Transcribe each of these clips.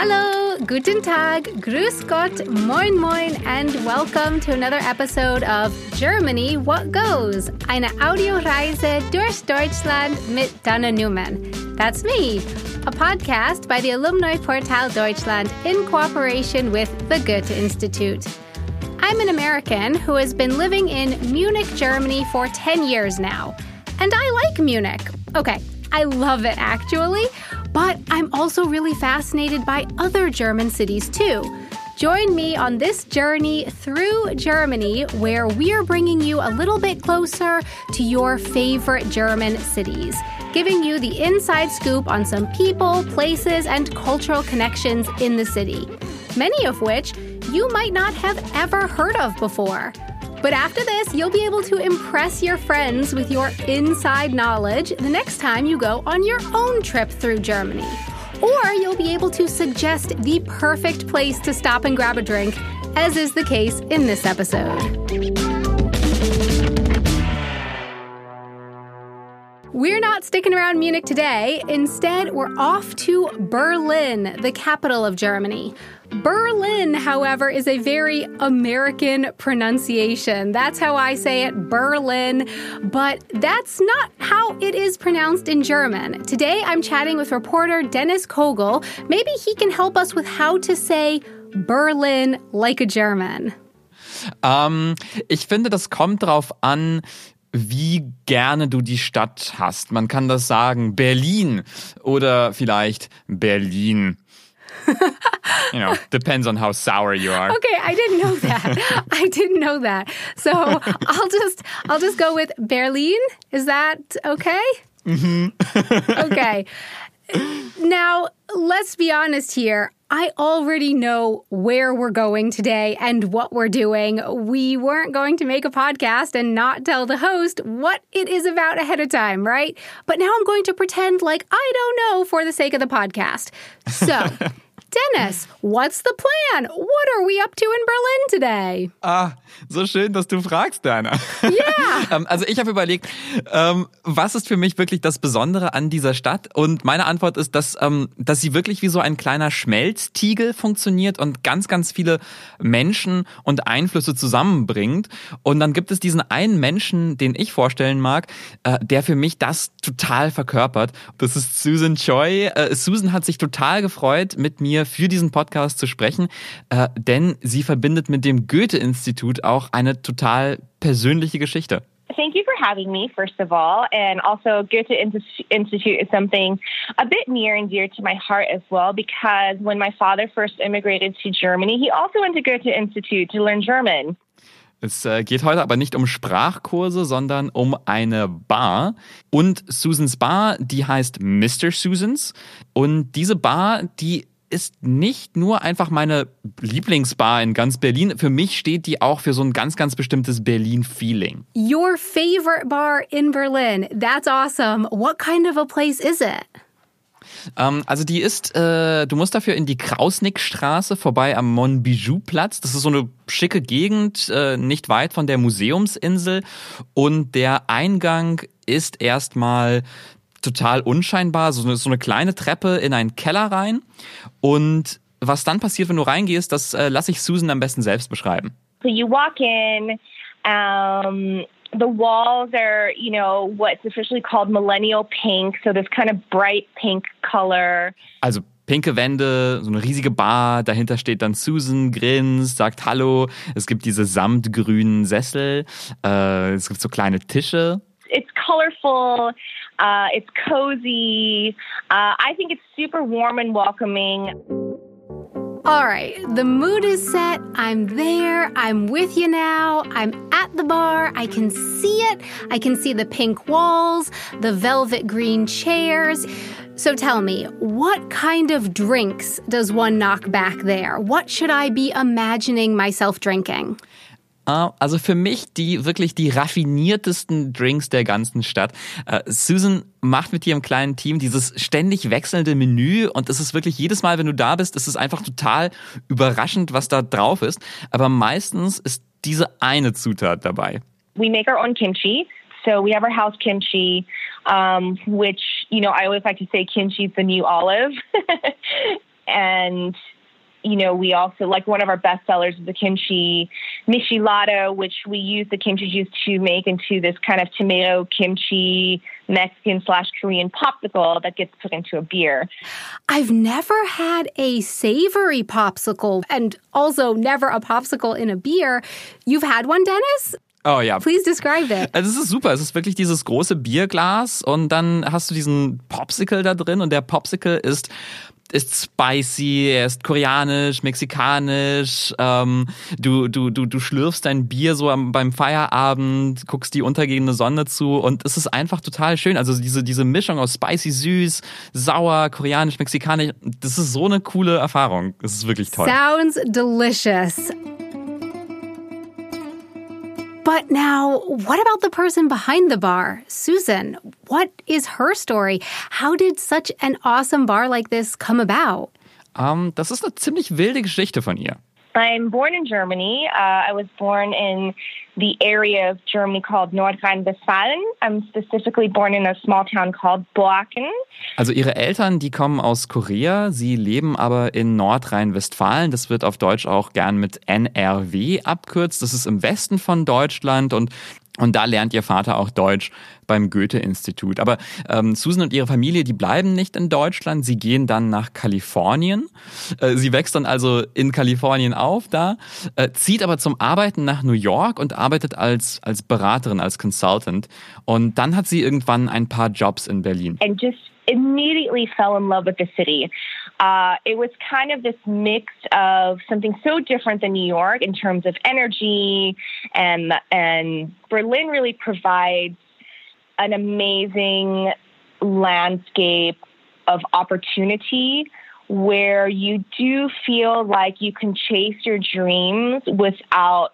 Hallo, guten Tag, grüß Gott, moin moin, and welcome to another episode of Germany What Goes, eine Audioreise durch Deutschland mit Dana Newman. That's me, a podcast by the Alumni Portal Deutschland in cooperation with the Goethe Institute. I'm an American who has been living in Munich, Germany for 10 years now. And I like Munich. Okay, I love it actually, but I'm also really fascinated by other German cities too. Join me on this journey through Germany where we're bringing you a little bit closer to your favorite German cities, giving you the inside scoop on some people, places, and cultural connections in the city, many of which you might not have ever heard of before. But after this, you'll be able to impress your friends with your inside knowledge the next time you go on your own trip through Germany. Or you'll be able to suggest the perfect place to stop and grab a drink, as is the case in this episode. We're not sticking around Munich today. Instead, we're off to Berlin, the capital of Germany. Berlin, however, is a very American pronunciation. That's how I say it, Berlin. But that's not how it is pronounced in German. Today, I'm chatting with reporter Dennis Kogel. Maybe he can help us with how to say Berlin like a German. Ähm, ich finde, das kommt drauf an, wie gerne du die Stadt hast. Man kann das sagen Berlin oder vielleicht Berlin. you know, depends on how sour you are. Okay, I didn't know that. I didn't know that. So I'll just I'll just go with Berlin. Is that okay? Mm-hmm. okay. Now, let's be honest here. I already know where we're going today and what we're doing. We weren't going to make a podcast and not tell the host what it is about ahead of time, right? But now I'm going to pretend like I don't know for the sake of the podcast. So, Dennis, what's the plan? What are we up to in Berlin today? Ah, so schön, dass du fragst, Dana. Ja. also ich habe überlegt, ähm, was ist für mich wirklich das Besondere an dieser Stadt? Und meine Antwort ist, dass, ähm, dass sie wirklich wie so ein kleiner Schmelztiegel funktioniert und ganz, ganz viele Menschen und Einflüsse zusammenbringt. Und dann gibt es diesen einen Menschen, den ich vorstellen mag, äh, der für mich das total verkörpert. Das ist Susan Choi. Äh, Susan hat sich total gefreut, mit mir für diesen Podcast zu sprechen, äh, denn sie verbindet mit dem Goethe-Institut auch eine total persönliche Geschichte. Thank you for having me, first of all. And also, Goethe Institute is something a bit near and dear to my heart as well, because when my father first immigrated to Germany, he also went to Goethe Institute to learn German. Es äh, geht heute aber nicht um Sprachkurse, sondern um eine Bar. Und Susans Bar, die heißt Mr. Susans. Und diese Bar, die ist nicht nur einfach meine Lieblingsbar in ganz Berlin. Für mich steht die auch für so ein ganz, ganz bestimmtes Berlin-Feeling. Your favorite bar in Berlin. That's awesome. What kind of a place is it? Ähm, also die ist, äh, du musst dafür in die Krausnickstraße vorbei am Monbijou-Platz. Das ist so eine schicke Gegend, äh, nicht weit von der Museumsinsel. Und der Eingang ist erstmal total unscheinbar, so eine, so eine kleine Treppe in einen Keller rein. Und was dann passiert, wenn du reingehst, das äh, lasse ich Susan am besten selbst beschreiben. So you walk in, um, the walls are, you know, what's officially called millennial pink, so this kind of bright pink color. Also pinke Wände, so eine riesige Bar, dahinter steht dann Susan, grinst, sagt Hallo. Es gibt diese samtgrünen Sessel, äh, es gibt so kleine Tische. It's colorful. Uh, it's cozy. Uh, I think it's super warm and welcoming. All right, the mood is set. I'm there. I'm with you now. I'm at the bar. I can see it. I can see the pink walls, the velvet green chairs. So tell me, what kind of drinks does one knock back there? What should I be imagining myself drinking? Also für mich die wirklich die raffiniertesten Drinks der ganzen Stadt. Äh, Susan macht mit ihrem kleinen Team dieses ständig wechselnde Menü und es ist wirklich jedes Mal, wenn du da bist, ist es einfach total überraschend, was da drauf ist. Aber meistens ist diese eine Zutat dabei. We make our own kimchi. So we have our house kimchi, um, which, you know, I always like to say kimchi is the new olive. and you know, we also like one of our best sellers is the kimchi michilado, which we use the kimchi juice to make into this kind of tomato kimchi Mexican slash Korean popsicle that gets put into a beer. I've never had a savory popsicle and also never a popsicle in a beer. You've had one, Dennis? Oh ja. Please describe it. Also es ist super. Es ist wirklich dieses große Bierglas und dann hast du diesen Popsicle da drin und der Popsicle ist ist spicy, er ist koreanisch, mexikanisch. Ähm, du, du, du, du schlürfst dein Bier so am, beim Feierabend, guckst die untergehende Sonne zu und es ist einfach total schön. Also diese, diese Mischung aus spicy, süß, sauer, koreanisch, mexikanisch, das ist so eine coole Erfahrung. Das ist wirklich toll. Sounds delicious. But now, what about the person behind the bar, Susan? What is her story? How did such an awesome bar like this come about? Um, das ist eine ziemlich wilde Geschichte von ihr. I'm born in Germany. Uh, I was born in the area of Germany called Nordrhein-Westfalen. I'm specifically born in a small town called Boaken. Also ihre Eltern, die kommen aus Korea, sie leben aber in Nordrhein-Westfalen. Das wird auf Deutsch auch gern mit NRW abkürzt. Das ist im Westen von Deutschland und und da lernt ihr Vater auch Deutsch beim Goethe-Institut. Aber ähm, Susan und ihre Familie, die bleiben nicht in Deutschland. Sie gehen dann nach Kalifornien. Äh, sie wächst dann also in Kalifornien auf da, äh, zieht aber zum Arbeiten nach New York und arbeitet als, als Beraterin, als Consultant. Und dann hat sie irgendwann ein paar Jobs in Berlin. And just immediately fell in love with the city. Uh, it was kind of this mix of something so different than New York in terms of energy, and and Berlin really provides an amazing landscape of opportunity where you do feel like you can chase your dreams without.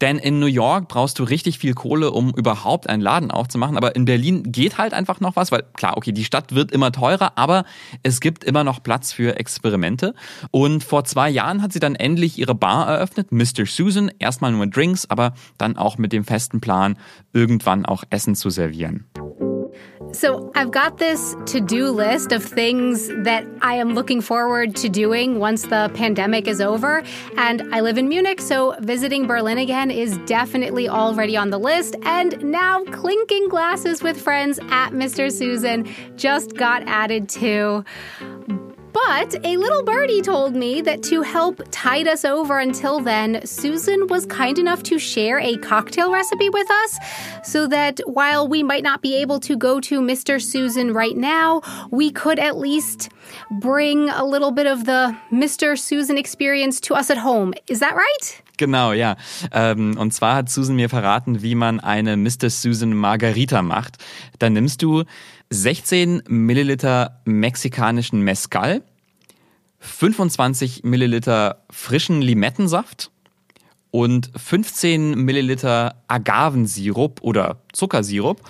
Denn in New York brauchst du richtig viel Kohle, um überhaupt einen Laden aufzumachen. Aber in Berlin geht halt einfach noch was, weil klar, okay, die Stadt wird immer teurer, aber es gibt immer noch Platz für Experimente. Und vor zwei Jahren hat sie dann endlich ihre Bar eröffnet, Mr. Susan. Erstmal nur Drinks, aber dann auch mit dem festen Plan, irgendwann auch Essen zu servieren. So I've got this to do list of things that I am looking forward to doing once the pandemic is over. And I live in Munich, so visiting Berlin again is definitely already on the list. And now clinking glasses with friends at Mr. Susan just got added to. But a little birdie told me that to help tide us over until then, Susan was kind enough to share a cocktail recipe with us so that while we might not be able to go to Mr. Susan right now, we could at least bring a little bit of the Mr. Susan experience to us at home. Is that right? Genau, ja. Ähm, und zwar hat Susan mir verraten, wie man eine Mr. Susan Margarita macht. Da nimmst du 16 Milliliter mexikanischen Mezcal, 25 Milliliter frischen Limettensaft und 15 Milliliter Agavensirup oder Zuckersirup.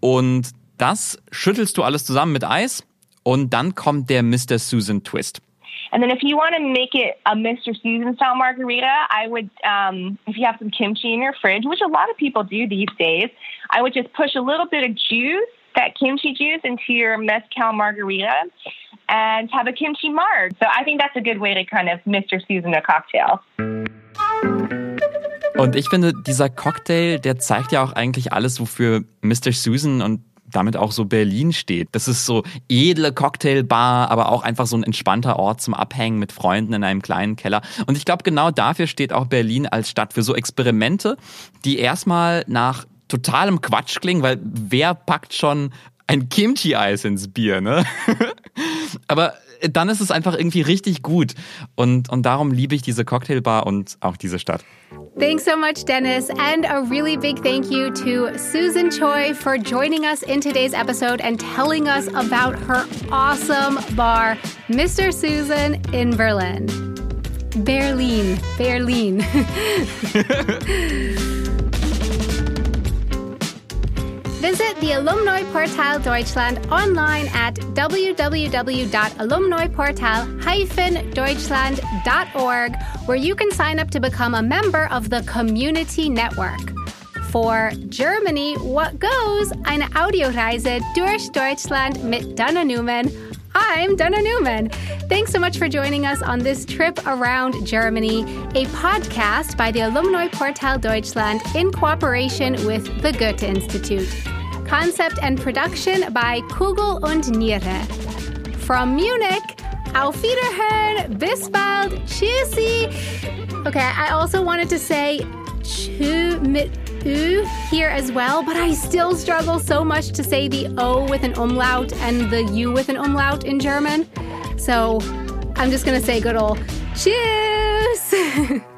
Und das schüttelst du alles zusammen mit Eis und dann kommt der Mr. Susan Twist. And then if you want to make it a Mr. Susan style margarita, I would, um, if you have some kimchi in your fridge, which a lot of people do these days, I would just push a little bit of juice, that kimchi juice, into your mezcal margarita and have a kimchi marg. So I think that's a good way to kind of Mr. Susan a cocktail. Und ich finde, dieser Cocktail, der zeigt ja auch eigentlich alles, wofür Mr. Susan und damit auch so Berlin steht. Das ist so edle Cocktailbar, aber auch einfach so ein entspannter Ort zum Abhängen mit Freunden in einem kleinen Keller. Und ich glaube, genau dafür steht auch Berlin als Stadt für so Experimente, die erstmal nach totalem Quatsch klingen, weil wer packt schon ein Kimchi-Eis ins Bier, ne? aber dann ist es einfach irgendwie richtig gut. Und, und darum liebe ich diese Cocktailbar und auch diese Stadt. Thanks so much, Dennis. And a really big thank you to Susan Choi for joining us in today's episode and telling us about her awesome bar, Mr. Susan in Berlin. Berlin. Berlin. Visit the Alumni Portal Deutschland online at www.alumniportal-deutschland.org, where you can sign up to become a member of the Community Network. For Germany, what goes? Eine Audioreise durch Deutschland mit Dana Newman. I'm Dana Newman. Thanks so much for joining us on this trip around Germany, a podcast by the Alumni Portal Deutschland in cooperation with the Goethe Institute. Concept and production by Kugel und Niere. From Munich, Auf Wiederhören, bis bald, tschüssi. Okay, I also wanted to say tschü mit Ü here as well, but I still struggle so much to say the O with an umlaut and the U with an umlaut in German. So I'm just gonna say good old Tschüss.